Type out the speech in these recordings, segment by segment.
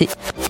invité.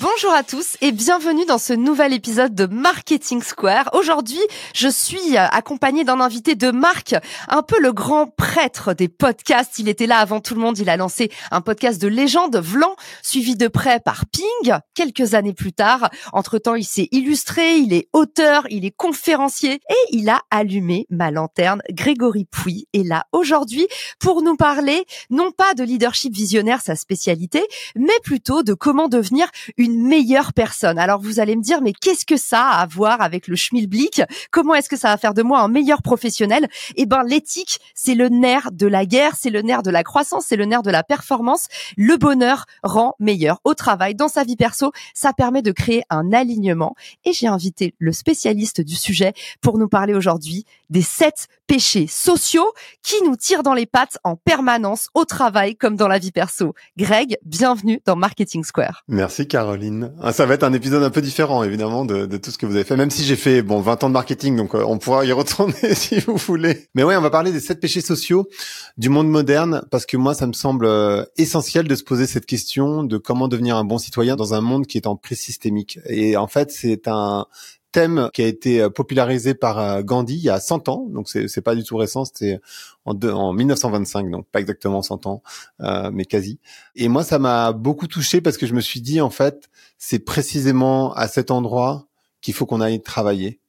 Bonjour à tous et bienvenue dans ce nouvel épisode de Marketing Square. Aujourd'hui, je suis euh, accompagnée d'un invité de marque, un peu le grand prêtre des podcasts. Il était là avant tout le monde. Il a lancé un podcast de légende, Vlan, suivi de près par Ping. Quelques années plus tard, entre-temps, il s'est illustré, il est auteur, il est conférencier et il a allumé ma lanterne. Grégory Pouy est là aujourd'hui pour nous parler non pas de leadership visionnaire, sa spécialité, mais plutôt de comment devenir une meilleure personne. Alors vous allez me dire, mais qu'est-ce que ça a à voir avec le schmilblick? Comment est-ce que ça va faire de moi un meilleur professionnel? Eh ben l'éthique, c'est le nerf de la guerre, c'est le nerf de la croissance, c'est le nerf de la performance. Le bonheur rend meilleur au travail, dans sa vie perso, ça permet de créer un alignement. Et j'ai invité le spécialiste du sujet pour nous parler aujourd'hui des sept péchés sociaux qui nous tirent dans les pattes en permanence au travail comme dans la vie perso. Greg, bienvenue dans Marketing Square. Merci Caroline. Ah, ça va être un épisode un peu différent, évidemment, de, tout ce que vous avez fait. Même si j'ai fait, bon, 20 ans de marketing, donc euh, on pourra y retourner si vous voulez. Mais ouais, on va parler des sept péchés sociaux du monde moderne, parce que moi, ça me semble euh, essentiel de se poser cette question de comment devenir un bon citoyen dans un monde qui est en crise systémique. Et en fait, c'est un thème qui a été euh, popularisé par euh, Gandhi il y a 100 ans, donc c'est pas du tout récent, c'était en, en 1925, donc pas exactement 100 ans, euh, mais quasi. Et moi, ça m'a beaucoup touché parce que je me suis dit en fait, c'est précisément à cet endroit qu'il faut qu'on aille travailler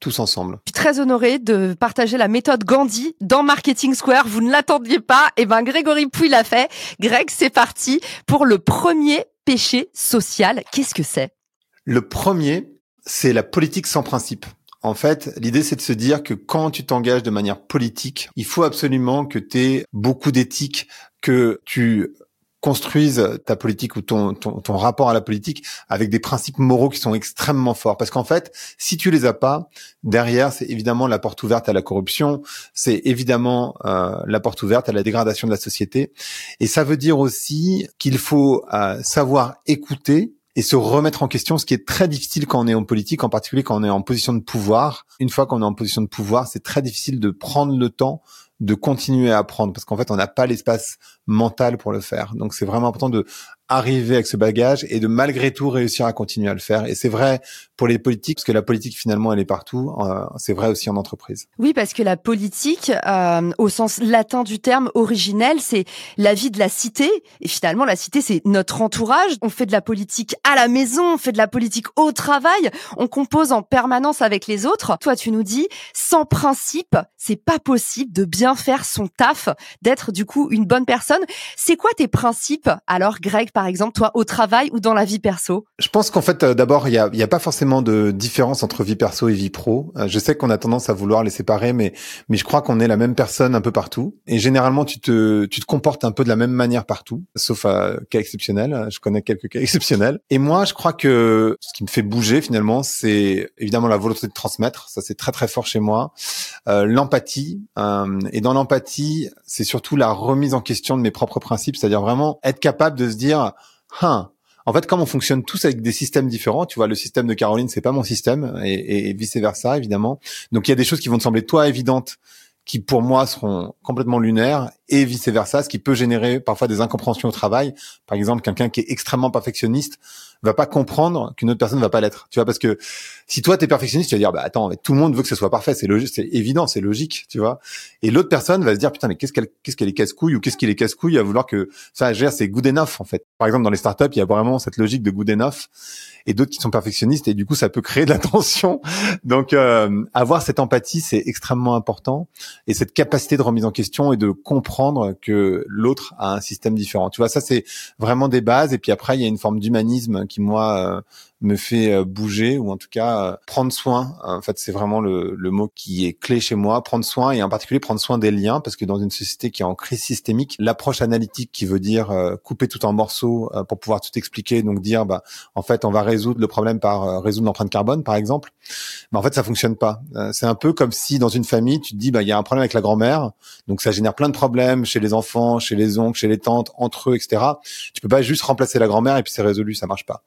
tous ensemble. Je suis très honoré de partager la méthode Gandhi dans Marketing Square. Vous ne l'attendiez pas, et eh ben Grégory Pouy l'a fait. Greg, c'est parti pour le premier péché social. Qu'est-ce que c'est? Le premier, c'est la politique sans principe. En fait, l'idée, c'est de se dire que quand tu t'engages de manière politique, il faut absolument que tu aies beaucoup d'éthique, que tu construises ta politique ou ton, ton, rapport à la politique avec des principes moraux qui sont extrêmement forts. Parce qu'en fait, si tu les as pas, derrière, c'est évidemment la porte ouverte à la corruption, c'est évidemment euh, la porte ouverte à la dégradation de la société. Et ça veut dire aussi qu'il faut euh, savoir écouter et se remettre en question, ce qui est très difficile quand on est en politique, en particulier quand on est en position de pouvoir. Une fois qu'on est en position de pouvoir, c'est très difficile de prendre le temps de continuer à apprendre parce qu'en fait, on n'a pas l'espace mental pour le faire. Donc, c'est vraiment important de arriver avec ce bagage et de malgré tout réussir à continuer à le faire. Et c'est vrai pour les politiques, parce que la politique finalement elle est partout. Euh, c'est vrai aussi en entreprise. Oui, parce que la politique, euh, au sens latin du terme originel, c'est la vie de la cité. Et finalement, la cité, c'est notre entourage. On fait de la politique à la maison, on fait de la politique au travail, on compose en permanence avec les autres. Toi, tu nous dis, sans principe, c'est pas possible de bien faire son taf, d'être du coup une bonne personne. C'est quoi tes principes alors, Greg, par exemple, toi, au travail ou dans la vie perso? Je pense qu'en fait, euh, d'abord, il y a, a pas forcément de différence entre vie perso et vie pro. Euh, je sais qu'on a tendance à vouloir les séparer, mais mais je crois qu'on est la même personne un peu partout. Et généralement, tu te tu te comportes un peu de la même manière partout, sauf à cas exceptionnels. Je connais quelques cas exceptionnels. Et moi, je crois que ce qui me fait bouger finalement, c'est évidemment la volonté de transmettre. Ça, c'est très très fort chez moi. Euh, l'empathie. Et dans l'empathie, c'est surtout la remise en question de mes propres principes, c'est-à-dire vraiment être capable de se dire Hein. En fait, comme on fonctionne tous avec des systèmes différents, tu vois, le système de Caroline, c'est pas mon système, et, et vice versa, évidemment. Donc, il y a des choses qui vont te sembler toi évidentes, qui pour moi seront complètement lunaires, et vice versa, ce qui peut générer parfois des incompréhensions au travail. Par exemple, quelqu'un qui est extrêmement perfectionniste va pas comprendre qu'une autre personne ne va pas l'être. Tu vois, parce que si toi t'es perfectionniste, tu vas dire bah attends, tout le monde veut que ce soit parfait, c'est logique, c'est évident, c'est logique, tu vois. Et l'autre personne va se dire putain mais qu'est-ce qu'elle qu'est-ce qu'elle est casse-couille ou qu'est-ce qu'il est casse-couille à vouloir que ça gère, c'est good enough en fait. Par exemple dans les startups, il y a vraiment cette logique de good enough et d'autres qui sont perfectionnistes et du coup ça peut créer de la tension. Donc euh, avoir cette empathie c'est extrêmement important et cette capacité de remise en question et de comprendre que l'autre a un système différent. Tu vois ça c'est vraiment des bases et puis après il y a une forme d'humanisme qui moi euh, me fait euh, bouger ou en tout cas euh, prendre soin. En fait, c'est vraiment le, le, mot qui est clé chez moi. Prendre soin et en particulier prendre soin des liens parce que dans une société qui est en crise systémique, l'approche analytique qui veut dire euh, couper tout en morceaux pour pouvoir tout expliquer, donc dire bah en fait on va résoudre le problème par résoudre l'empreinte carbone par exemple, mais en fait ça fonctionne pas. c'est un peu comme si dans une famille tu te dis bah il y a un problème avec la grand-mère, donc ça génère plein de problèmes chez les enfants, chez les oncles, chez les tantes, entre eux, etc. Tu peux pas juste remplacer la grand-mère et puis c'est résolu, ça marche pas.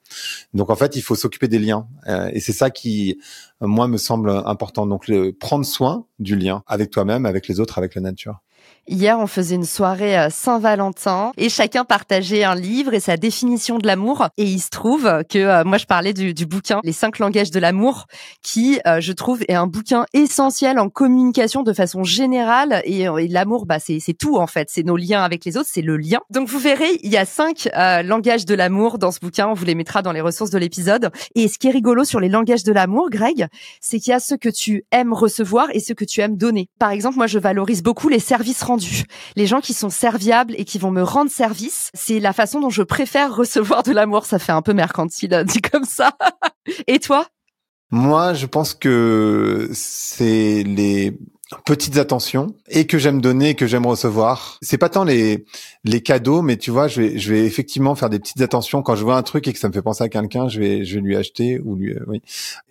Donc en fait s'occuper des liens. Euh, et c'est ça qui, moi, me semble important. Donc, le, prendre soin du lien avec toi-même, avec les autres, avec la nature. Hier, on faisait une soirée euh, Saint-Valentin et chacun partageait un livre et sa définition de l'amour. Et il se trouve que euh, moi, je parlais du, du, bouquin Les cinq langages de l'amour, qui, euh, je trouve, est un bouquin essentiel en communication de façon générale. Et, l'amour, bah, c'est tout en fait. C'est nos liens avec les autres, c'est le lien. Donc vous verrez, il y a cinq langages de l'amour dans ce bouquin. On vous les mettra dans les ressources de l'épisode. Et ce qui est rigolo sur les langages de l'amour, Greg, c'est qu'il y a ce que tu aimes recevoir et ce que tu aimes donner. Par exemple, moi, je valorise beaucoup les services rendus les gens qui sont serviables et qui vont me rendre service, c'est la façon dont je préfère recevoir de l'amour. Ça fait un peu mercantile dit comme ça. et toi? Moi, je pense que c'est les petites attentions et que j'aime donner que j'aime recevoir. C'est pas tant les les cadeaux, mais tu vois, je vais je vais effectivement faire des petites attentions quand je vois un truc et que ça me fait penser à quelqu'un, je vais je vais lui acheter ou lui euh, oui.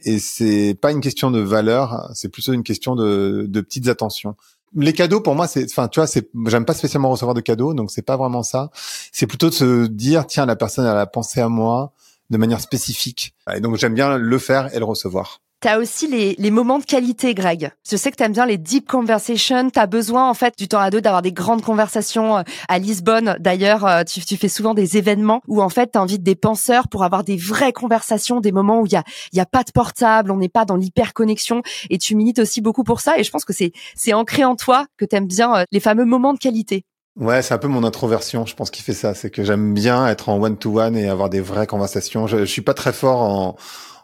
Et c'est pas une question de valeur, c'est plutôt une question de de petites attentions les cadeaux pour moi c'est enfin tu vois c'est j'aime pas spécialement recevoir de cadeaux donc c'est pas vraiment ça. C'est plutôt de se dire tiens la personne elle a pensé à moi de manière spécifique. Et donc j'aime bien le faire et le recevoir T'as aussi les, les moments de qualité, Greg. Je sais que t'aimes bien les deep conversations. T'as besoin, en fait, du temps à deux d'avoir des grandes conversations. Euh, à Lisbonne, d'ailleurs, euh, tu, tu fais souvent des événements où, en fait, t'invites des penseurs pour avoir des vraies conversations, des moments où il y a, y a pas de portable, on n'est pas dans l'hyperconnexion. Et tu milites aussi beaucoup pour ça. Et je pense que c'est, c'est ancré en toi que t'aimes bien euh, les fameux moments de qualité. Ouais, c'est un peu mon introversion, je pense, qui fait ça. C'est que j'aime bien être en one-to-one et avoir des vraies conversations. Je, je suis pas très fort en,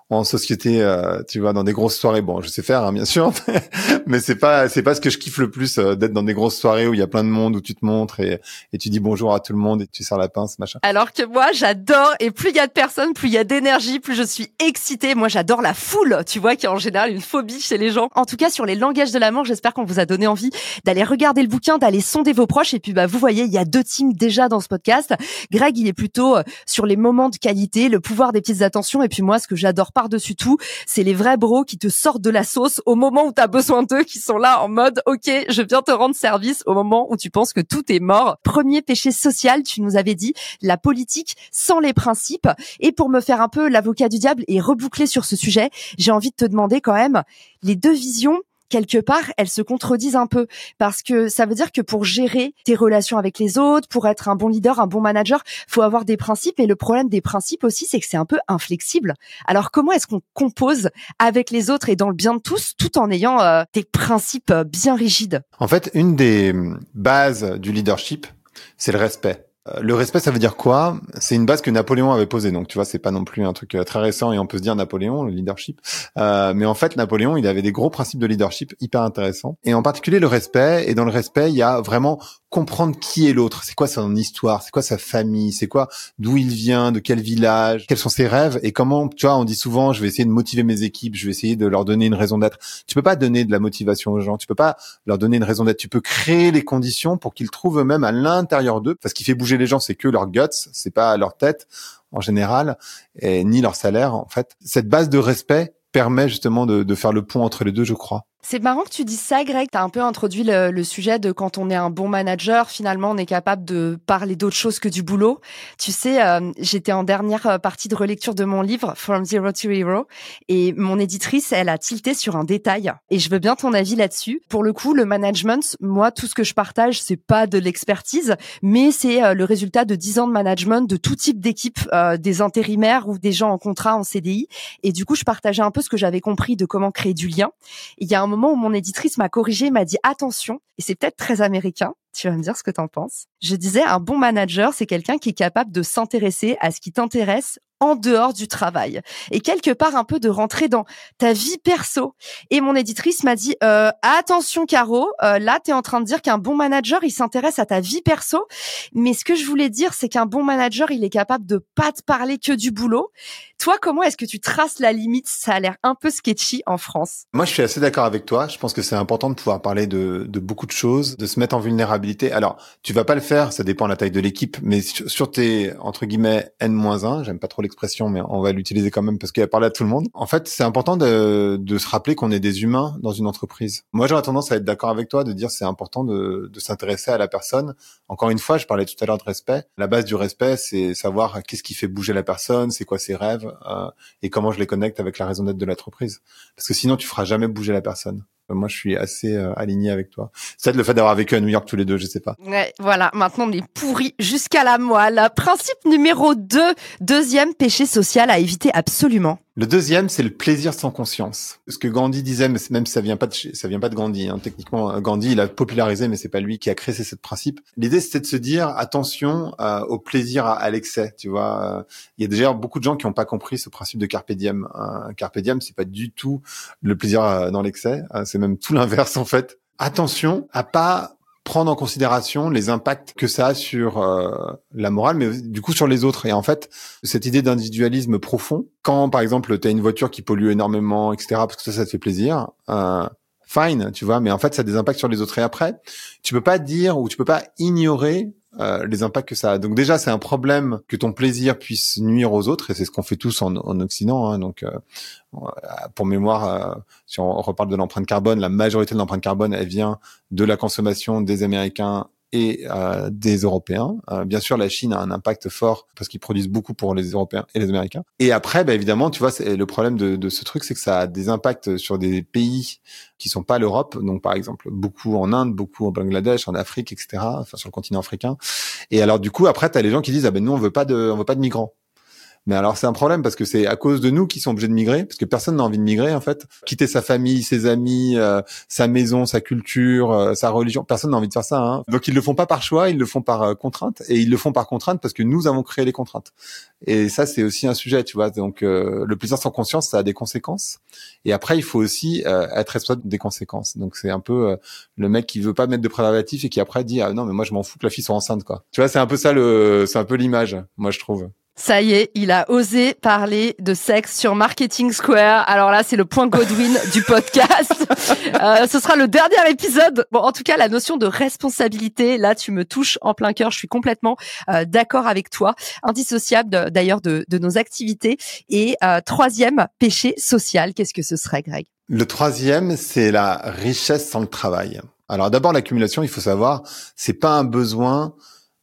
en société, euh, tu vois, dans des grosses soirées. Bon, je sais faire, hein, bien sûr, mais c'est pas, c'est pas ce que je kiffe le plus euh, d'être dans des grosses soirées où il y a plein de monde, où tu te montres et, et tu dis bonjour à tout le monde et tu sers la pince, machin. Alors que moi, j'adore et plus il y a de personnes, plus il y a d'énergie, plus je suis excitée. Moi, j'adore la foule, tu vois, qui est en général une phobie chez les gens. En tout cas, sur les langages de l'amour, j'espère qu'on vous a donné envie d'aller regarder le bouquin, d'aller sonder vos proches. Et puis, bah, vous voyez, il y a deux teams déjà dans ce podcast. Greg, il est plutôt euh, sur les moments de qualité, le pouvoir des petites attentions. Et puis moi, ce que j'adore par-dessus tout, c'est les vrais bros qui te sortent de la sauce au moment où tu as besoin d'eux, qui sont là en mode OK, je viens te rendre service au moment où tu penses que tout est mort. Premier péché social, tu nous avais dit, la politique sans les principes. Et pour me faire un peu l'avocat du diable et reboucler sur ce sujet, j'ai envie de te demander quand même les deux visions quelque part, elles se contredisent un peu parce que ça veut dire que pour gérer tes relations avec les autres, pour être un bon leader, un bon manager, faut avoir des principes et le problème des principes aussi, c'est que c'est un peu inflexible. Alors comment est-ce qu'on compose avec les autres et dans le bien de tous tout en ayant euh, des principes bien rigides? En fait, une des bases du leadership, c'est le respect. Euh, le respect, ça veut dire quoi? C'est une base que Napoléon avait posée. Donc, tu vois, c'est pas non plus un truc euh, très récent et on peut se dire Napoléon, le leadership. Euh, mais en fait, Napoléon, il avait des gros principes de leadership hyper intéressants. Et en particulier le respect. Et dans le respect, il y a vraiment comprendre qui est l'autre, c'est quoi son histoire, c'est quoi sa famille, c'est quoi? D'où il vient, de quel village, quels sont ses rêves? Et comment tu vois, on dit souvent je vais essayer de motiver mes équipes, je vais essayer de leur donner une raison d'être. Tu peux pas donner de la motivation aux gens, tu peux pas leur donner une raison d'être, tu peux créer les conditions pour qu'ils trouvent eux-mêmes à l'intérieur d'eux. Parce qu'il fait bouger les gens, c'est que leur guts, c'est pas leur tête en général et ni leur salaire en fait. Cette base de respect permet justement de, de faire le pont entre les deux, je crois. C'est marrant que tu dises ça, Greg. Tu as un peu introduit le, sujet de quand on est un bon manager, finalement, on est capable de parler d'autre chose que du boulot. Tu sais, euh, j'étais en dernière euh, partie de relecture de mon livre From Zero to Hero et mon éditrice, elle a tilté sur un détail et je veux bien ton avis là-dessus. Pour le coup, le management, moi, tout ce que je partage, c'est pas de l'expertise, mais c'est euh, le résultat de 10 ans de management de tout type d'équipe, des intérimaires ou des gens en contrat en CDI. Et du coup, je partageais un peu ce que j'avais compris de comment créer du lien. Il y a moment où mon éditrice m'a corrigé, m'a dit attention, et c'est peut-être très américain, tu vas me dire ce que t'en penses. Je disais, un bon manager, c'est quelqu'un qui est capable de s'intéresser à ce qui t'intéresse en dehors du travail et quelque part un peu de rentrer dans ta vie perso. Et mon éditrice m'a dit euh, attention Caro, euh, là tu es en train de dire qu'un bon manager il s'intéresse à ta vie perso, mais ce que je voulais dire c'est qu'un bon manager il est capable de pas te parler que du boulot. Toi comment est-ce que tu traces la limite? Ça a l'air un peu sketchy en France. Moi je suis assez d'accord avec toi. Je pense que c'est important de pouvoir parler de, de beaucoup de choses, de se mettre en vulnérabilité. Alors tu vas pas le faire, ça dépend de la taille de l'équipe, mais sur, tes entre guillemets n-1, j'aime pas trop mais on va l'utiliser quand même parce qu'il a à tout le monde. En fait, c'est important de, de, se rappeler qu'on est des humains dans une entreprise. Moi, j'aurais tendance à être d'accord avec toi, de dire c'est important de, de s'intéresser à la personne. Encore une fois, je parlais tout à l'heure de respect. La base du respect, c'est savoir qu'est-ce qui fait bouger la personne, c'est quoi ses rêves euh, et comment je les connecte avec la raison d'être de l'entreprise. Parce que sinon, tu feras jamais bouger la personne. Moi, je suis assez euh, aligné avec toi. C'est le fait d'avoir vécu à New York tous les deux, je sais pas. Ouais, voilà. Maintenant, on est pourris jusqu'à la moelle. Principe numéro 2, deuxième péché social à éviter absolument. Le deuxième, c'est le plaisir sans conscience. Ce que Gandhi disait, même si ça vient pas de ça vient pas de Gandhi. Hein. Techniquement, Gandhi, il a popularisé, mais c'est pas lui qui a créé ce principe. L'idée, c'était de se dire attention euh, au plaisir à, l'excès. Tu vois, il y a déjà beaucoup de gens qui n'ont pas compris ce principe de carpe diem. Euh, carpe diem, c'est pas du tout le plaisir euh, dans l'excès. c'est même tout l'inverse en fait. Attention à pas prendre en considération les impacts que ça a sur euh, la morale, mais du coup sur les autres. Et en fait, cette idée d'individualisme profond, quand par exemple tu as une voiture qui pollue énormément, etc., parce que ça, ça te fait plaisir, euh, fine, tu vois, mais en fait ça a des impacts sur les autres. Et après, tu peux pas dire ou tu peux pas ignorer euh, les impacts que ça a. Donc déjà, c'est un problème que ton plaisir puisse nuire aux autres, et c'est ce qu'on fait tous en, en Occident. Hein, donc, euh, pour mémoire, euh, si on reparle de l'empreinte carbone, la majorité de l'empreinte carbone, elle vient de la consommation des Américains et euh, des Européens. Euh, bien sûr, la Chine a un impact fort parce qu'ils produisent beaucoup pour les Européens et les Américains. Et après, bah, évidemment, tu vois, le problème de, de ce truc, c'est que ça a des impacts sur des pays qui sont pas l'Europe. Donc, par exemple, beaucoup en Inde, beaucoup au Bangladesh, en Afrique, etc. Enfin, sur le continent africain. Et alors, du coup, après, tu as les gens qui disent, ah ben nous, on veut pas de, on veut pas de migrants. Mais alors c'est un problème parce que c'est à cause de nous qui sont obligés de migrer, parce que personne n'a envie de migrer en fait. Quitter sa famille, ses amis, euh, sa maison, sa culture, euh, sa religion, personne n'a envie de faire ça. Hein. Donc ils le font pas par choix, ils le font par euh, contrainte, et ils le font par contrainte parce que nous avons créé les contraintes. Et ça c'est aussi un sujet, tu vois. Donc le plaisir sans conscience, ça a des conséquences. Et après il faut aussi être responsable des conséquences. Donc c'est un peu le mec qui veut pas mettre de préservatif et qui après dit ah non mais moi je m'en fous que la fille soit enceinte quoi. Tu vois c'est un peu ça le, c'est un peu l'image, moi je trouve. Ça y est, il a osé parler de sexe sur Marketing Square. Alors là, c'est le point Godwin du podcast. Euh, ce sera le dernier épisode. Bon, en tout cas, la notion de responsabilité, là, tu me touches en plein cœur. Je suis complètement euh, d'accord avec toi. Indissociable d'ailleurs de, de, nos activités. Et euh, troisième péché social, qu'est-ce que ce serait, Greg? Le troisième, c'est la richesse sans le travail. Alors d'abord, l'accumulation, il faut savoir, c'est pas un besoin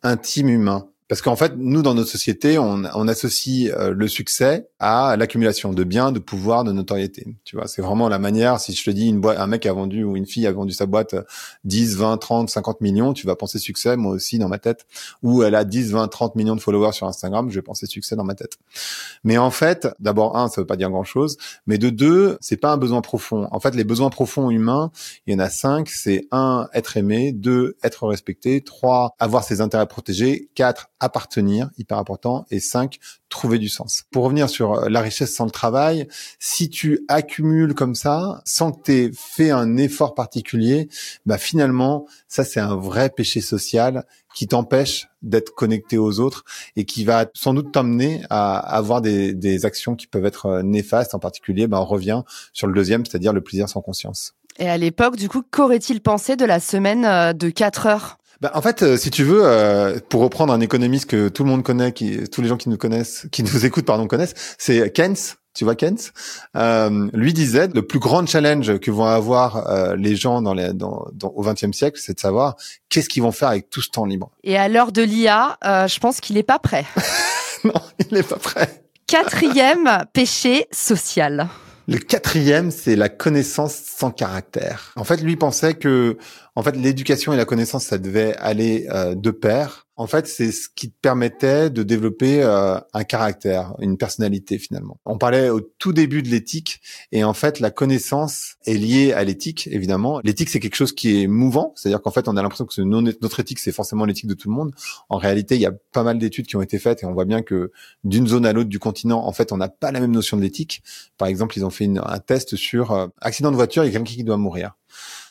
intime humain parce qu'en fait, nous, dans notre société, on, on associe euh, le succès à l'accumulation de biens, de pouvoir, de notoriété. Tu vois, c'est vraiment la manière. Si je te dis une un mec a vendu ou une fille a vendu sa boîte 10, 20, 30, 50 millions, tu vas penser succès, moi aussi dans ma tête. Ou elle a 10, 20, 30 millions de followers sur Instagram, je vais penser succès dans ma tête. Mais en fait, d'abord un, ça veut pas dire grand chose. Mais de deux, c'est pas un besoin profond. En fait, les besoins profonds humains, il y en a cinq. C'est un, être aimé. Deux, être respecté. Trois, avoir ses intérêts protégés. Quatre, appartenir, hyper important, et cinq, trouver du sens. Pour revenir sur euh, la richesse sans le travail, si tu accumules comme ça, sans que tu aies fait un effort particulier, bah finalement, ça c'est un vrai péché social qui t'empêche d'être connecté aux autres et qui va sans doute t'emmener à avoir des, actions qui peuvent être euh, néfastes. En particulier, bah, on revient sur le deuxième, c'est-à-dire le plaisir sans conscience. Et à l'époque, du coup, qu'aurait-il pensé de la semaine euh, de 4 heures? Bah, en fait, euh, si tu veux, euh, pour reprendre un économiste que tout le monde connaît, qui, tous les gens qui nous connaissent, qui nous écoutent, pardon, connaissent, c'est Keynes. tu vois Keynes, euh, lui disait le plus grand challenge que vont avoir euh, les gens dans les, dans, dans, au XXe siècle, c'est de savoir qu'est-ce qu'ils vont faire avec tout ce temps libre. Et à l'heure de l'IA, euh, je pense qu'il n'est pas prêt. non, il n'est pas prêt. Quatrième péché social. Le quatrième, c'est la connaissance sans caractère. En fait, lui pensait que, en fait, l'éducation et la connaissance, ça devait aller euh, de pair. En fait, c'est ce qui te permettait de développer euh, un caractère, une personnalité finalement. On parlait au tout début de l'éthique et en fait, la connaissance est liée à l'éthique, évidemment. L'éthique, c'est quelque chose qui est mouvant, c'est-à-dire qu'en fait, on a l'impression que notre éthique, c'est forcément l'éthique de tout le monde. En réalité, il y a pas mal d'études qui ont été faites et on voit bien que d'une zone à l'autre du continent, en fait, on n'a pas la même notion de l'éthique. Par exemple, ils ont fait un test sur euh, accident de voiture, il y a quelqu'un qui doit mourir.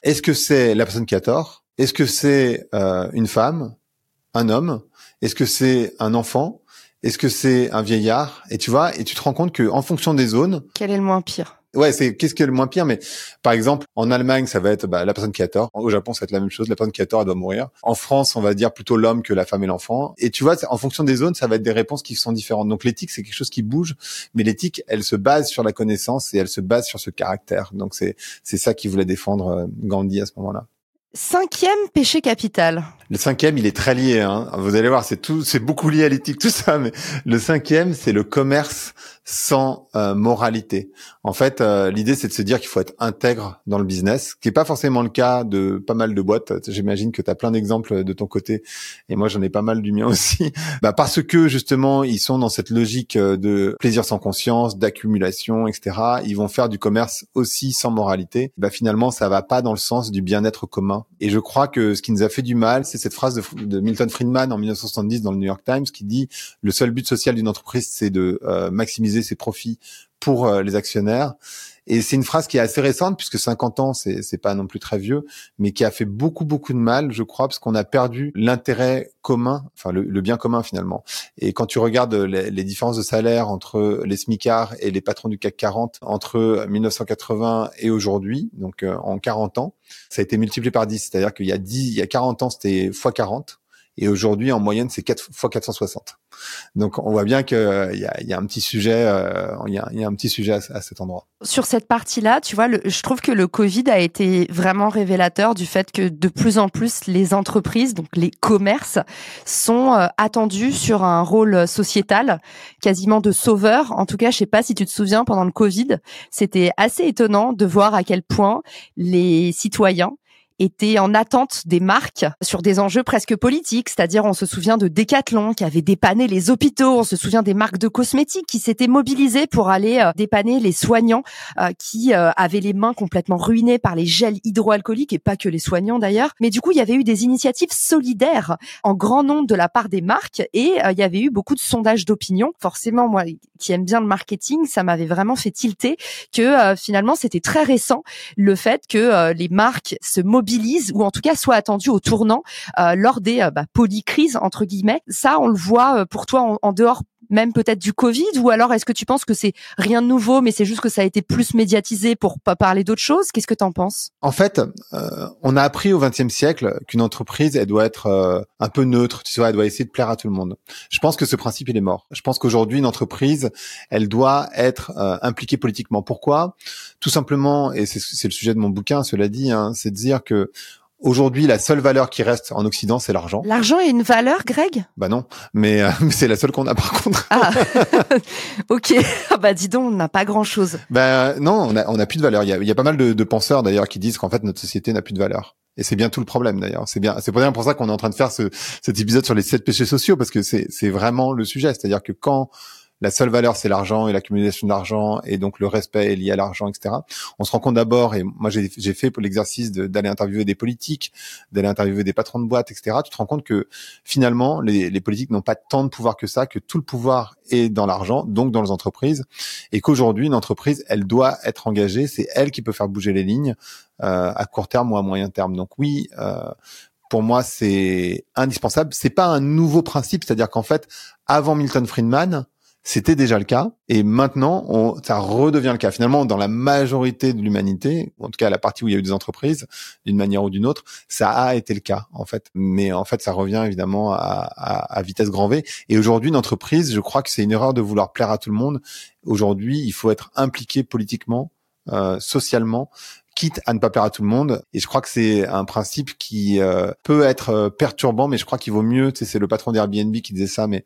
Est-ce que c'est la personne qui a tort? Est-ce que c'est euh, une femme? Un homme? Est-ce que c'est un enfant? Est-ce que c'est un vieillard? Et tu vois, et tu te rends compte que en fonction des zones, quel est le moins pire? Ouais, c'est qu'est-ce qui est le moins pire, mais par exemple en Allemagne ça va être bah, la personne qui a tort. Au Japon ça va être la même chose, la personne qui a tort elle doit mourir. En France on va dire plutôt l'homme que la femme et l'enfant. Et tu vois, en fonction des zones ça va être des réponses qui sont différentes. Donc l'éthique c'est quelque chose qui bouge, mais l'éthique elle se base sur la connaissance et elle se base sur ce caractère. Donc c'est c'est ça qui voulait défendre euh, Gandhi à ce moment-là. Cinquième péché capital. Le cinquième, il est très lié. Hein. Vous allez voir, c'est tout, c'est beaucoup lié à l'éthique, tout ça. Mais le cinquième, c'est le commerce sans euh, moralité. En fait, euh, l'idée, c'est de se dire qu'il faut être intègre dans le business, ce qui n'est pas forcément le cas de pas mal de boîtes. J'imagine que tu as plein d'exemples de ton côté, et moi, j'en ai pas mal du mien aussi. bah, parce que justement, ils sont dans cette logique euh, de plaisir sans conscience, d'accumulation, etc. Ils vont faire du commerce aussi sans moralité. Bah, finalement, ça va pas dans le sens du bien-être commun. Et je crois que ce qui nous a fait du mal, c'est cette phrase de, de, Milton Friedman en 1970 dans le New York Times qui dit le seul but social d'une entreprise, c'est de maximiser ses profits pour euh, les actionnaires. Et c'est une phrase qui est assez récente puisque 50 ans, c'est c'est pas non plus très vieux, mais qui a fait beaucoup beaucoup de mal, je crois, parce qu'on a perdu l'intérêt commun, enfin le, bien commun finalement. Et quand tu regardes les, les, différences de salaire entre les smicards et les patrons du CAC 40 entre 1980 et aujourd'hui, donc euh, en 40 ans, ça a été multiplié par 10. C'est-à-dire qu'il y a 10, il y a 40 ans, c'était x 40 et aujourd'hui en moyenne c'est 4 fois 460. Donc on voit bien qu'il euh, y a, y a un petit sujet, euh, il y, a, y, a, un petit sujet à, cet endroit. Sur cette partie-là, tu vois, je trouve que le Covid a été vraiment révélateur du fait que de plus en plus les entreprises, donc les commerces, sont euh, attendus sur un rôle sociétal, quasiment de sauveur. En tout cas, je sais pas si tu te souviens pendant le Covid, c'était assez étonnant de voir à quel point les citoyens étaient en attente des marques sur des enjeux presque politiques, c'est-à-dire on se souvient de Decathlon qui avait dépanné les hôpitaux, on se souvient des marques de cosmétiques qui s'étaient mobilisées pour aller euh, dépanner les soignants euh, qui euh, avaient les mains complètement ruinées par les gels hydroalcooliques et pas que les soignants d'ailleurs. Mais du coup, il y avait eu des initiatives solidaires en grand nombre de la part des marques et il y avait eu beaucoup de sondages d'opinion. Forcément, moi qui aime bien le marketing, ça m'avait vraiment fait tilter que finalement c'était très récent le fait que les marques se mobilisent ou en tout cas soit attendu au tournant euh, lors des euh, bah, polycrises entre guillemets. Ça, on le voit euh, pour toi en, dehors même peut-être du Covid ou alors est-ce que tu penses que c'est rien de nouveau mais c'est juste que ça a été plus médiatisé pour pas parler d'autre chose? Qu'est-ce que tu en penses? En fait, on a appris au XXe siècle qu'une entreprise elle doit être un peu neutre, tu vois, elle doit essayer de plaire à tout le monde. Je pense que ce principe il est mort. Je pense qu'aujourd'hui une entreprise, elle doit être impliquée politiquement. Pourquoi? Tout simplement et c'est le sujet de mon bouquin, cela dit, hein, c'est de dire que Aujourd'hui, la seule valeur qui reste en Occident, c'est l'argent. L'argent est une valeur, Greg? Bah non, mais, euh, c'est la seule qu'on a par contre. Ah, ok. Ah bah dis donc, on n'a pas grand-chose. Bah non, on a, on a plus de valeur. Il y a, y a pas mal de, de penseurs d'ailleurs qui disent qu'en fait notre société n'a plus de valeur. Et c'est bien tout le problème d'ailleurs. C'est bien, c'est pour ça qu'on est en train de faire ce, cet épisode sur les sept péchés sociaux parce que c'est, c'est vraiment le sujet. C'est-à-dire que quand la seule valeur c'est l'argent et l'accumulation d'argent et donc le respect est lié à l'argent, etc. On se rend compte d'abord, et moi j'ai fait pour l'exercice d'aller interviewer des politiques, d'aller interviewer des patrons de boîtes, etc. Tu te rends compte que finalement les, les politiques n'ont pas tant de pouvoir que ça, que tout le pouvoir est dans l'argent, donc dans les entreprises, et qu'aujourd'hui une entreprise elle doit être engagée, c'est elle qui peut faire bouger les lignes euh, à court terme ou à moyen terme. Donc oui. Euh, pour moi, c'est indispensable. C'est pas un nouveau principe, c'est-à-dire qu'en fait, avant Milton Friedman, c'était déjà le cas et maintenant on, ça redevient le cas. Finalement, dans la majorité de l'humanité, en tout cas la partie où il y a eu des entreprises, d'une manière ou d'une autre, ça a été le cas en fait. Mais en fait, ça revient évidemment à, à, à vitesse grand V. Et aujourd'hui, une entreprise, je crois que c'est une erreur de vouloir plaire à tout le monde. Aujourd'hui, il faut être impliqué politiquement, euh, socialement quitte à ne pas plaire à tout le monde. Et je crois que c'est un principe qui euh, peut être euh, perturbant, mais je crois qu'il vaut mieux. Tu sais, c'est le patron d'Airbnb qui disait ça, mais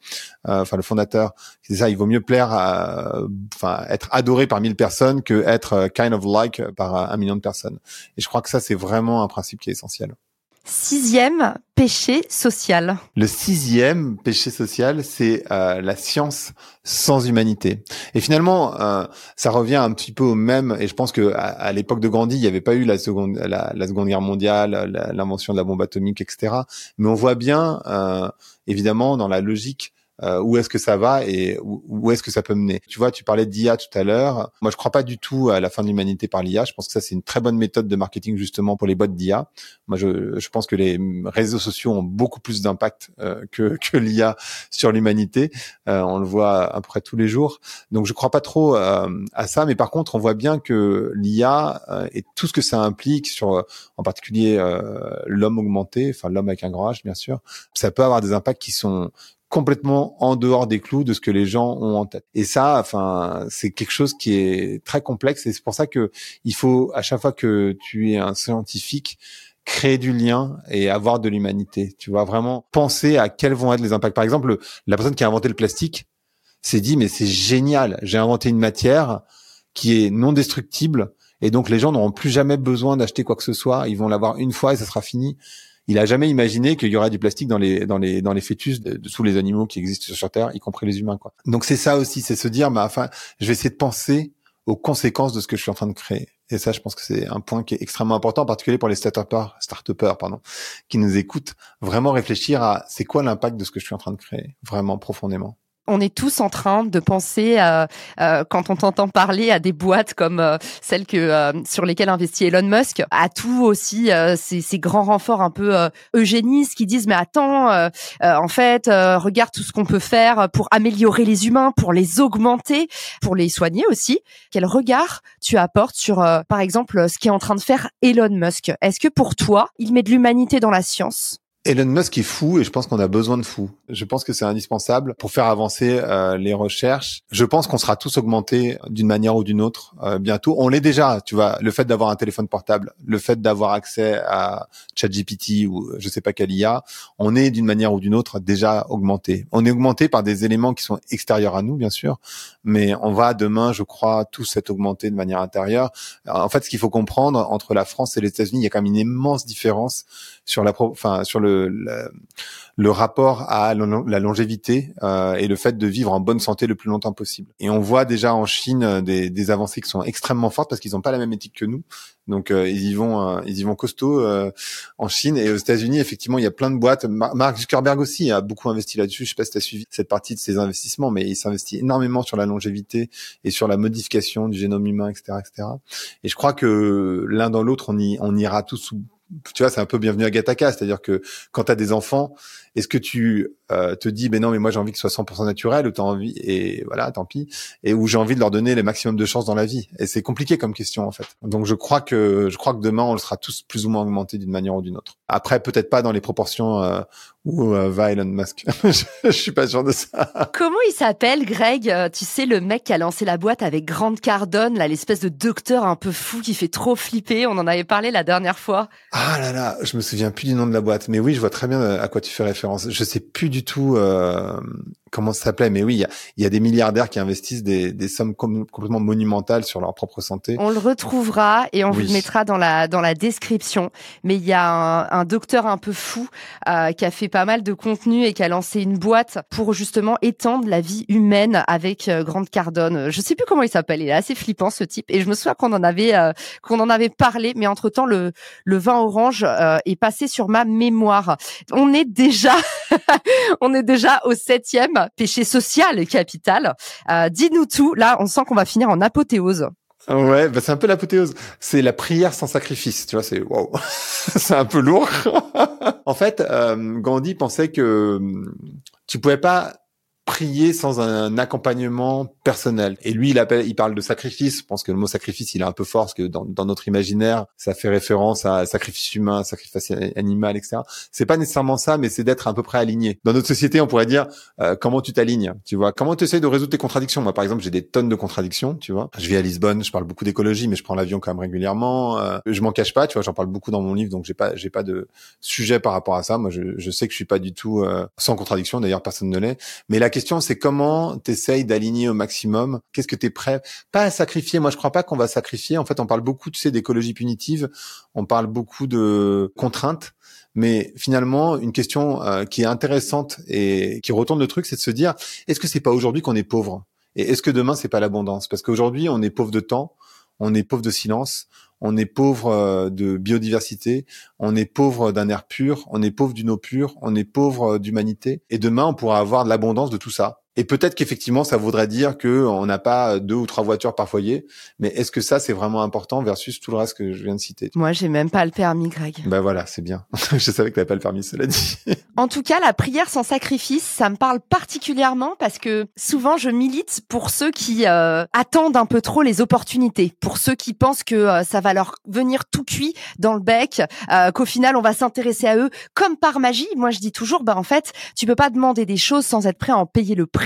euh, enfin le fondateur qui disait ça. Il vaut mieux plaire, à, enfin être adoré par mille personnes que être kind of like par un million de personnes. Et je crois que ça c'est vraiment un principe qui est essentiel. Sixième péché social. Le sixième péché social, c'est euh, la science sans humanité. Et finalement, euh, ça revient un petit peu au même. Et je pense que à, l'époque de Gandhi, il n'y avait pas eu la seconde, la, la seconde guerre mondiale, l'invention de la bombe atomique, etc. Mais on voit bien, euh, évidemment, dans la logique euh, où est-ce que ça va et où, est-ce que ça peut mener. Tu vois, tu parlais d'IA tout à l'heure. Moi, je crois pas du tout à la fin de l'humanité par l'IA. Je pense que ça, c'est une très bonne méthode de marketing justement pour les boîtes d'IA. Moi, je, je, pense que les réseaux sociaux ont beaucoup plus d'impact euh, que, que l'IA sur l'humanité. Euh, on le voit à peu près tous les jours. Donc, je crois pas trop euh, à ça. Mais par contre, on voit bien que l'IA et tout ce que ça implique sur, en particulier, l'homme augmenté, enfin l'homme avec un grand H, bien sûr, ça peut avoir des impacts qui sont complètement en dehors des clous de ce que les gens ont en tête. Et ça, enfin, c'est quelque chose qui est très complexe et c'est pour ça que il faut à chaque fois que tu es un scientifique créer du lien et avoir de l'humanité. Tu vois vraiment penser à quels vont être les impacts. Par exemple, la personne qui a inventé le plastique s'est dit mais c'est génial, j'ai inventé une matière qui est non destructible et donc les gens n'auront plus jamais besoin d'acheter quoi que ce soit, ils vont l'avoir une fois et ça sera fini il a jamais imaginé qu'il y aurait du plastique dans les dans les dans les fœtus de, tous les animaux qui existent sur Terre, y compris les humains. Quoi. Donc c'est ça aussi, c'est se dire, bah, enfin, je vais essayer de penser aux conséquences de ce que je suis en train de créer. Et ça, je pense que c'est un point qui est extrêmement important, en particulier pour les start-upers, start pardon, qui nous écoutent. Vraiment réfléchir à c'est quoi l'impact de ce que je suis en train de créer, vraiment profondément on est tous en train de penser, euh, euh, quand on t'entend parler à des boîtes comme euh, celles que sur lesquelles investit Elon Musk, à tout aussi ces, ces, grands renforts un peu eugénistes qui disent mais attends, en fait, regarde tout ce qu'on peut faire pour améliorer les humains, pour les augmenter, pour les soigner aussi. Quel regard tu apportes sur, par exemple, ce qui est en train de faire Elon Musk? Est-ce que pour toi, il met de l'humanité dans la science? Elon Musk est fou et je pense qu'on a besoin de fous. Je pense que c'est indispensable pour faire avancer euh, les recherches. Je pense qu'on sera tous augmentés d'une manière ou d'une autre euh, bientôt. On l'est déjà, tu vois. Le fait d'avoir un téléphone portable, le fait d'avoir accès à ChatGPT ou je sais pas quel IA, on est d'une manière ou d'une autre déjà augmenté. On est augmenté par des éléments qui sont extérieurs à nous, bien sûr, mais on va demain, je crois, tous être augmentés de manière intérieure. En fait, ce qu'il faut comprendre entre la France et les États-Unis, il y a quand même une immense différence sur la, enfin, sur le le, rapport à la longévité euh, et le fait de vivre en bonne santé le plus longtemps possible. Et on voit déjà en Chine euh, des, avancées qui sont extrêmement fortes parce qu'ils n'ont pas la même éthique que nous. Donc euh, ils y vont, ils y vont costaud en Chine et aux États-Unis. Effectivement, il y a plein de boîtes. Mark Zuckerberg aussi a beaucoup investi là-dessus. Je sais pas si tu as suivi cette partie de ses investissements, mais il s'investit énormément sur la longévité et sur la modification du génome humain, etc., etc. Et je crois que l'un dans l'autre, on y, on ira tous tu vois, c'est un peu bienvenu à Gataka, c'est-à-dire que quand tu as des enfants, est-ce que tu euh, te dis, mais non, mais moi j'ai envie que ce soit 100% naturel, ou t'as envie, et voilà, tant pis, et où j'ai envie de leur donner les maximum de chances dans la vie. Et c'est compliqué comme question en fait. Donc je crois que je crois que demain on le sera tous plus ou moins augmenté d'une manière ou d'une autre. Après, peut-être pas dans les proportions euh, où euh, va Elon Musk. je, je suis pas sûr de ça. Comment il s'appelle, Greg euh, Tu sais, le mec qui a lancé la boîte avec Grande Cardone, là, l'espèce de docteur un peu fou qui fait trop flipper. On en avait parlé la dernière fois. Ah là là, je me souviens plus du nom de la boîte, mais oui, je vois très bien à quoi tu fais référence. Je sais plus du tout euh, comment ça s'appelait, mais oui, il y a, des milliardaires qui investissent des, sommes complètement monumentales sur leur propre santé. On le retrouvera et on vous le mettra dans la dans la description. Mais il y a un, docteur un peu fou euh, qui a fait pas mal de contenu et qui a lancé une boîte pour justement étendre la vie humaine avec euh, Grande Cardone. Je sais plus comment il s'appelle. Il est assez flippant ce type. Et je me souviens qu'on en avait euh, qu'on en avait parlé, mais entre temps le le vin orange est passé sur ma mémoire. On est déjà on est déjà au septième péché social capital. Euh, dis-nous tout. Là, on sent qu'on va finir en apothéose. Ouais, bah c'est un peu l'apothéose. C'est la prière sans sacrifice, tu vois. C'est waouh, c'est un peu lourd. en fait, euh, Gandhi pensait que hum, tu pouvais pas prier sans un accompagnement personnel. Et lui, il appelle, il parle de sacrifice. Je pense que le mot sacrifice, il est un peu fort parce que dans, dans notre imaginaire, ça fait référence à sacrifice humain, sacrifice animal, etc. C'est pas nécessairement ça, mais c'est d'être à peu près aligné. Dans notre société, on pourrait dire euh, comment tu t'alignes. Tu vois, comment tu essayes de résoudre tes contradictions? Moi, par exemple, j'ai des tonnes de contradictions. Tu vois, je vis à Lisbonne, je parle beaucoup d'écologie, mais je prends l'avion quand même régulièrement. Euh, je m'en cache pas. Tu vois, j'en parle beaucoup dans mon livre, donc j'ai pas, j'ai pas de sujet par rapport à ça. Moi, je, je sais que je suis pas du tout euh, sans contradiction. D'ailleurs, personne ne l'est. Mais la question, c'est comment tu essayes d'aligner au maximum? Qu'est-ce que tu es prêt? Pas à sacrifier. Moi, je crois pas qu'on va sacrifier. En fait, on parle beaucoup, tu sais, d'écologie punitive. On parle beaucoup de contraintes. Mais finalement, une question euh, qui est intéressante et qui retourne le truc, c'est de se dire est-ce que c'est pas aujourd'hui qu'on est pauvre? Et est-ce que demain c'est pas l'abondance? Parce qu'aujourd'hui, on est pauvre de temps, on est pauvre de silence, on est pauvre euh, de biodiversité, on est pauvre d'un air pur, on est pauvre d'une eau pure, on est pauvre euh, d'humanité. Et demain, on pourra avoir de l'abondance de tout ça. Et peut-être qu'effectivement, ça voudrait dire que on n'a pas deux ou trois voitures par foyer. Mais est-ce que ça, c'est vraiment important versus tout le reste que je viens de citer? Moi, j'ai même pas le permis, Greg. Ben voilà, c'est bien. je savais que t'avais pas le permis, cela dit. en tout cas, la prière sans sacrifice, ça me parle particulièrement parce que souvent, je milite pour ceux qui euh, attendent un peu trop les opportunités, pour ceux qui pensent que euh, ça va leur venir tout cuit dans le bec, euh, qu'au final, on va s'intéresser à eux comme par magie. Moi, je dis toujours, ben en fait, tu peux pas demander des choses sans être prêt à en payer le prix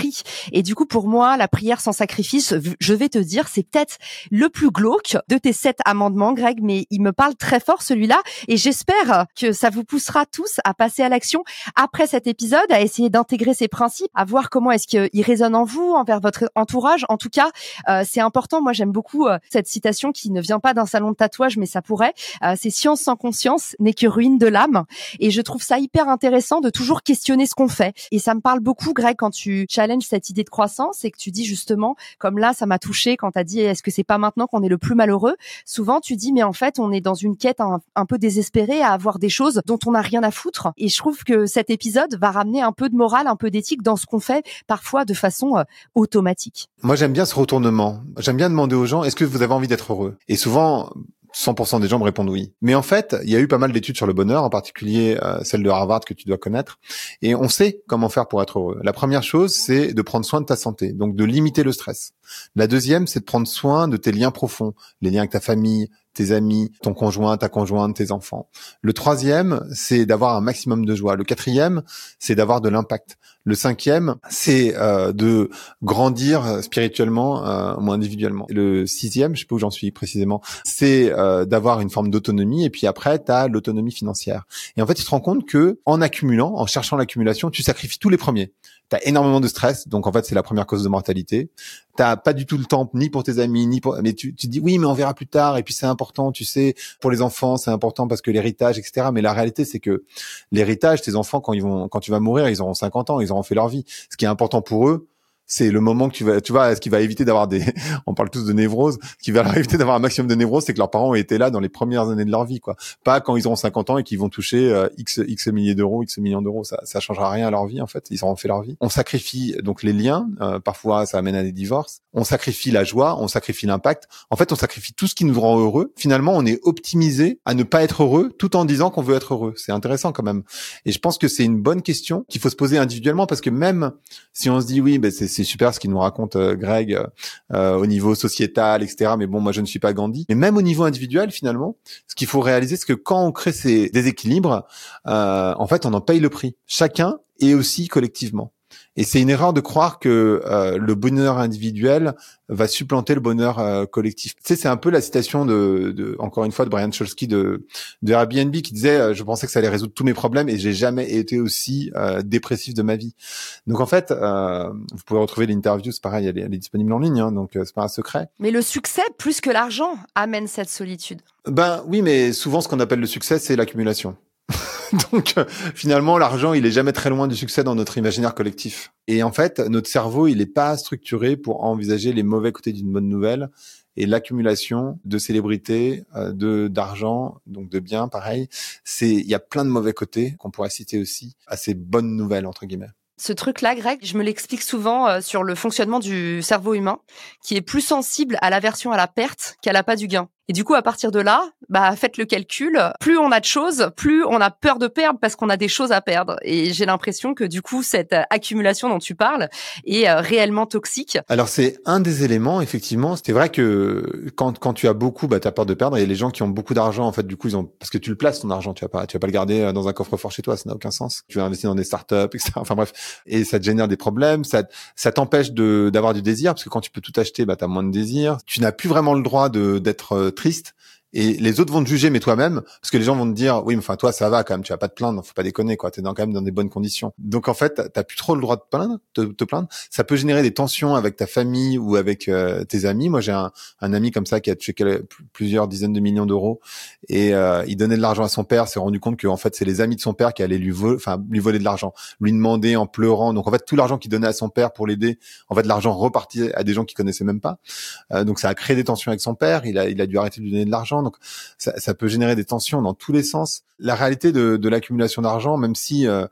et du coup, pour moi, la prière sans sacrifice, je vais te dire, c'est peut-être le plus glauque de tes sept amendements, Greg, mais il me parle très fort celui-là. Et j'espère que ça vous poussera tous à passer à l'action après cet épisode, à essayer d'intégrer ces principes, à voir comment est-ce qu'ils résonnent en vous, envers votre entourage. En tout cas, euh, c'est important. Moi, j'aime beaucoup euh, cette citation qui ne vient pas d'un salon de tatouage, mais ça pourrait. Euh, c'est science sans conscience n'est que ruine de l'âme. Et je trouve ça hyper intéressant de toujours questionner ce qu'on fait. Et ça me parle beaucoup, Greg, quand tu cette idée de croissance et que tu dis justement, comme là, ça m'a touché quand tu as dit est-ce que c'est pas maintenant qu'on est le plus malheureux? Souvent, tu dis mais en fait, on est dans une quête un, peu désespérée à avoir des choses dont on n'a rien à foutre. Et je trouve que cet épisode va ramener un peu de morale, un peu d'éthique dans ce qu'on fait parfois de façon euh, automatique. Moi, j'aime bien ce retournement. J'aime bien demander aux gens est-ce que vous avez envie d'être heureux? Et souvent, 100% des gens me répondent oui. Mais en fait, il y a eu pas mal d'études sur le bonheur, en particulier euh, celle de Harvard que tu dois connaître. Et on sait comment faire pour être heureux. La première chose, c'est de prendre soin de ta santé, donc de limiter le stress. La deuxième, c'est de prendre soin de tes liens profonds, les liens avec ta famille, tes amis, ton conjoint, ta conjointe, tes enfants. Le troisième, c'est d'avoir un maximum de joie. Le quatrième, c'est d'avoir de l'impact. Le cinquième, c'est euh, de grandir spirituellement euh, ou individuellement. Le sixième, je sais pas où j'en suis précisément, c'est euh, d'avoir une forme d'autonomie. Et puis après, tu as l'autonomie financière. Et en fait, tu te rends compte que en accumulant, en cherchant l'accumulation, tu sacrifies tous les premiers. Tu as énormément de stress, donc en fait, c'est la première cause de mortalité. T'as pas du tout le temps ni pour tes amis ni pour mais tu tu dis oui mais on verra plus tard et puis c'est important tu sais pour les enfants c'est important parce que l'héritage etc mais la réalité c'est que l'héritage tes enfants quand ils vont quand tu vas mourir ils auront 50 ans ils auront fait leur vie. Ce qui est important pour eux c'est le moment que tu vas, tu vois, ce qui va éviter d'avoir des, on parle tous de névrose, ce qui va éviter d'avoir un maximum de névrose, c'est que leurs parents été là dans les premières années de leur vie, quoi. Pas quand ils auront 50 ans et qu'ils vont toucher euh, x x milliers d'euros, x millions d'euros, ça, ça changera rien à leur vie en fait. Ils auront fait leur vie. On sacrifie donc les liens, euh, parfois ça amène à des divorces. On sacrifie la joie, on sacrifie l'impact. En fait, on sacrifie tout ce qui nous rend heureux. Finalement, on est optimisé à ne pas être heureux, tout en disant qu'on veut être heureux. C'est intéressant quand même. Et je pense que c'est une bonne question qu'il faut se poser individuellement parce que même si on se dit oui, ben c'est super ce qu'il nous raconte euh, Greg euh, au niveau sociétal, etc. Mais bon, moi je ne suis pas Gandhi. Mais même au niveau individuel, finalement, ce qu'il faut réaliser, c'est que quand on crée ces déséquilibres, euh, en fait, on en paye le prix. Chacun et aussi collectivement. Et c'est une erreur de croire que euh, le bonheur individuel va supplanter le bonheur euh, collectif. Tu sais, c'est un peu la citation de, de, encore une fois, de Brian Chesky de, de Airbnb qui disait euh, Je pensais que ça allait résoudre tous mes problèmes et j'ai jamais été aussi dépressif de ma vie. Donc en fait, vous pouvez retrouver l'interview, c'est pareil, elle est, elle est, disponible en ligne, hein, donc c'est pas un secret. Mais le succès, plus que l'argent, amène cette solitude. Ben oui, mais souvent ce qu'on appelle le succès, c'est l'accumulation. Donc euh, finalement, l'argent, il est jamais très loin du succès dans notre imaginaire collectif. Et en fait, notre cerveau, il n'est pas structuré pour envisager les mauvais côtés d'une bonne nouvelle et l'accumulation de célébrités, euh, de d'argent, donc de biens, pareil. C'est il y a plein de mauvais côtés qu'on pourrait citer aussi à ces bonnes nouvelles entre guillemets. Ce truc-là, Greg, je me l'explique souvent euh, sur le fonctionnement du cerveau humain, qui est plus sensible à l'aversion à la perte qu'à la pas du gain. Et du coup, à partir de là, bah faites le calcul. Plus on a de choses, plus on a peur de perdre parce qu'on a des choses à perdre. Et j'ai l'impression que du coup, cette accumulation dont tu parles est euh, réellement toxique. Alors c'est un des éléments, effectivement. C'était vrai que quand quand tu as beaucoup, bah t'as peur de perdre. Et les gens qui ont beaucoup d'argent, en fait, du coup, ils ont parce que tu le places ton argent. Tu vas pas tu vas pas le garder euh, dans un coffre-fort chez toi. Ça n'a aucun sens. Tu vas investir dans des startups, etc. Enfin bref, et ça te génère des problèmes. Ça ça t'empêche de d'avoir du désir parce que quand tu peux tout acheter, bah t'as moins de désir. Tu n'as plus vraiment le droit de d'être euh, triste et les autres vont te juger mais toi-même parce que les gens vont te dire oui mais enfin toi ça va quand même tu vas pas te plaindre faut pas déconner quoi t'es dans, quand même dans des bonnes conditions. Donc en fait t'as plus trop le droit de plaindre te, te, plaindre. Ça peut générer des tensions avec ta famille ou avec euh, tes amis. Moi j'ai un, ami comme ça qui a touché plusieurs dizaines de millions d'euros et euh, il donnait de l'argent à son père s'est rendu compte que en fait c'est les amis de son père qui allaient lui voler enfin lui voler de l'argent lui demander en pleurant. Donc en fait tout l'argent qu'il donnait à son père pour l'aider en fait l'argent repartit à des gens qu'il connaissait même pas. Euh, donc ça a créé des tensions avec son père. Il a il a dû arrêter de lui donner de l'argent donc ça, ça, peut générer des tensions dans tous les sens. La réalité de, de l'accumulation d'argent, même si euh,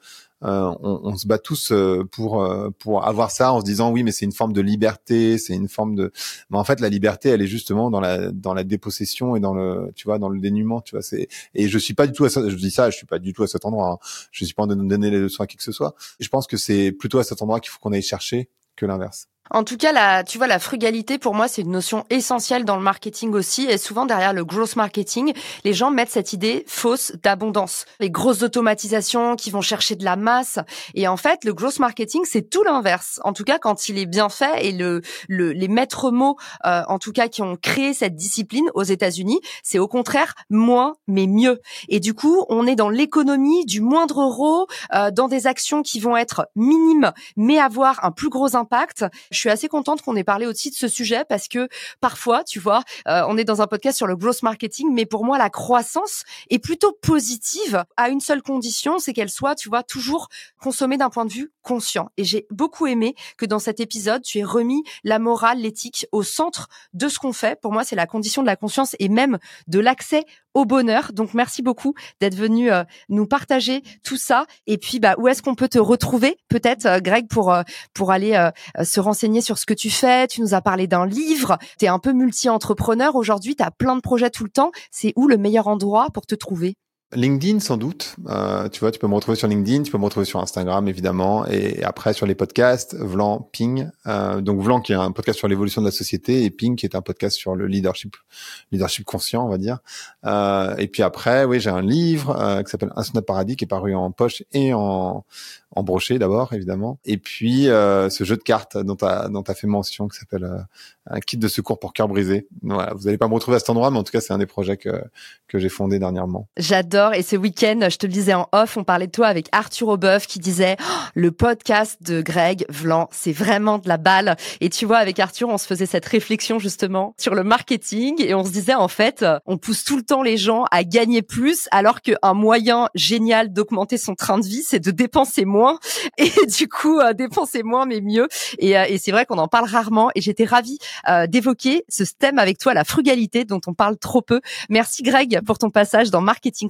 euh, on, on, se bat tous euh, pour euh, pour avoir ça en se disant oui mais c'est une forme de liberté c'est une forme de mais en fait la liberté elle est justement dans la dans la dépossession et dans le tu vois dans le dénuement tu vois c'est et je suis pas du tout à ça je dis ça je suis pas du tout à cet endroit hein. je suis pas en train de donner les leçons à qui que ce soit je pense que c'est plutôt à cet endroit qu'il faut qu'on aille chercher que l'inverse en tout cas, la, tu vois, la frugalité, pour moi, c'est une notion essentielle dans le marketing aussi. Et souvent, derrière le gross marketing, les gens mettent cette idée fausse d'abondance. Les grosses automatisations qui vont chercher de la masse. Et en fait, le gross marketing, c'est tout l'inverse. En tout cas, quand il est bien fait et le, le les maîtres mots, euh, en tout cas, qui ont créé cette discipline aux États-Unis, c'est au contraire moins, mais mieux. Et du coup, on est dans l'économie du moindre euro, euh, dans des actions qui vont être minimes, mais avoir un plus gros impact je suis assez contente qu'on ait parlé aussi de ce sujet parce que parfois, tu vois, euh, on est dans un podcast sur le growth marketing, mais pour moi, la croissance est plutôt positive à une seule condition, c'est qu'elle soit, tu vois, toujours consommée d'un point de vue conscient. Et j'ai beaucoup aimé que dans cet épisode, tu aies remis la morale, l'éthique au centre de ce qu'on fait. Pour moi, c'est la condition de la conscience et même de l'accès au bonheur. Donc merci beaucoup d'être venu euh, nous partager tout ça. Et puis bah où est-ce qu'on peut te retrouver peut-être euh, Greg pour euh, pour aller se renseigner sur ce que tu fais? Tu nous as parlé d'un livre. Tu es un peu multi-entrepreneur aujourd'hui, tu as plein de projets tout le temps. C'est où le meilleur endroit pour te trouver? LinkedIn sans doute. Euh, tu vois, tu peux me retrouver sur LinkedIn, tu peux me retrouver sur Instagram évidemment, et après sur les podcasts, Vlan, Ping. Euh, donc Vlan qui est un podcast sur l'évolution de la société et Ping qui est un podcast sur le leadership, leadership conscient, on va dire. Euh, et puis après, oui, j'ai un livre euh, qui s'appelle Un paradis qui est paru en poche et en en brochet d'abord évidemment, et puis euh, ce jeu de cartes dont tu as dont as fait mention qui s'appelle euh, un kit de secours pour cœur brisé. Voilà, vous allez pas me retrouver à cet endroit, mais en tout cas c'est un des projets que que j'ai fondé dernièrement. J'adore et ce week-end, je te le disais en off, on parlait de toi avec Arthur Aubeuf qui disait oh, le podcast de Greg Vlan, c'est vraiment de la balle. Et tu vois, avec Arthur, on se faisait cette réflexion justement sur le marketing et on se disait en fait, on pousse tout le temps les gens à gagner plus, alors qu'un moyen génial d'augmenter son train de vie, c'est de dépenser moins et du coup euh, dépenser moins mais mieux. Et, euh, et c'est vrai qu'on en parle rarement et j'étais ravie euh, d'évoquer ce thème avec toi, la frugalité dont on parle trop peu. Merci Greg pour ton passage dans Marketing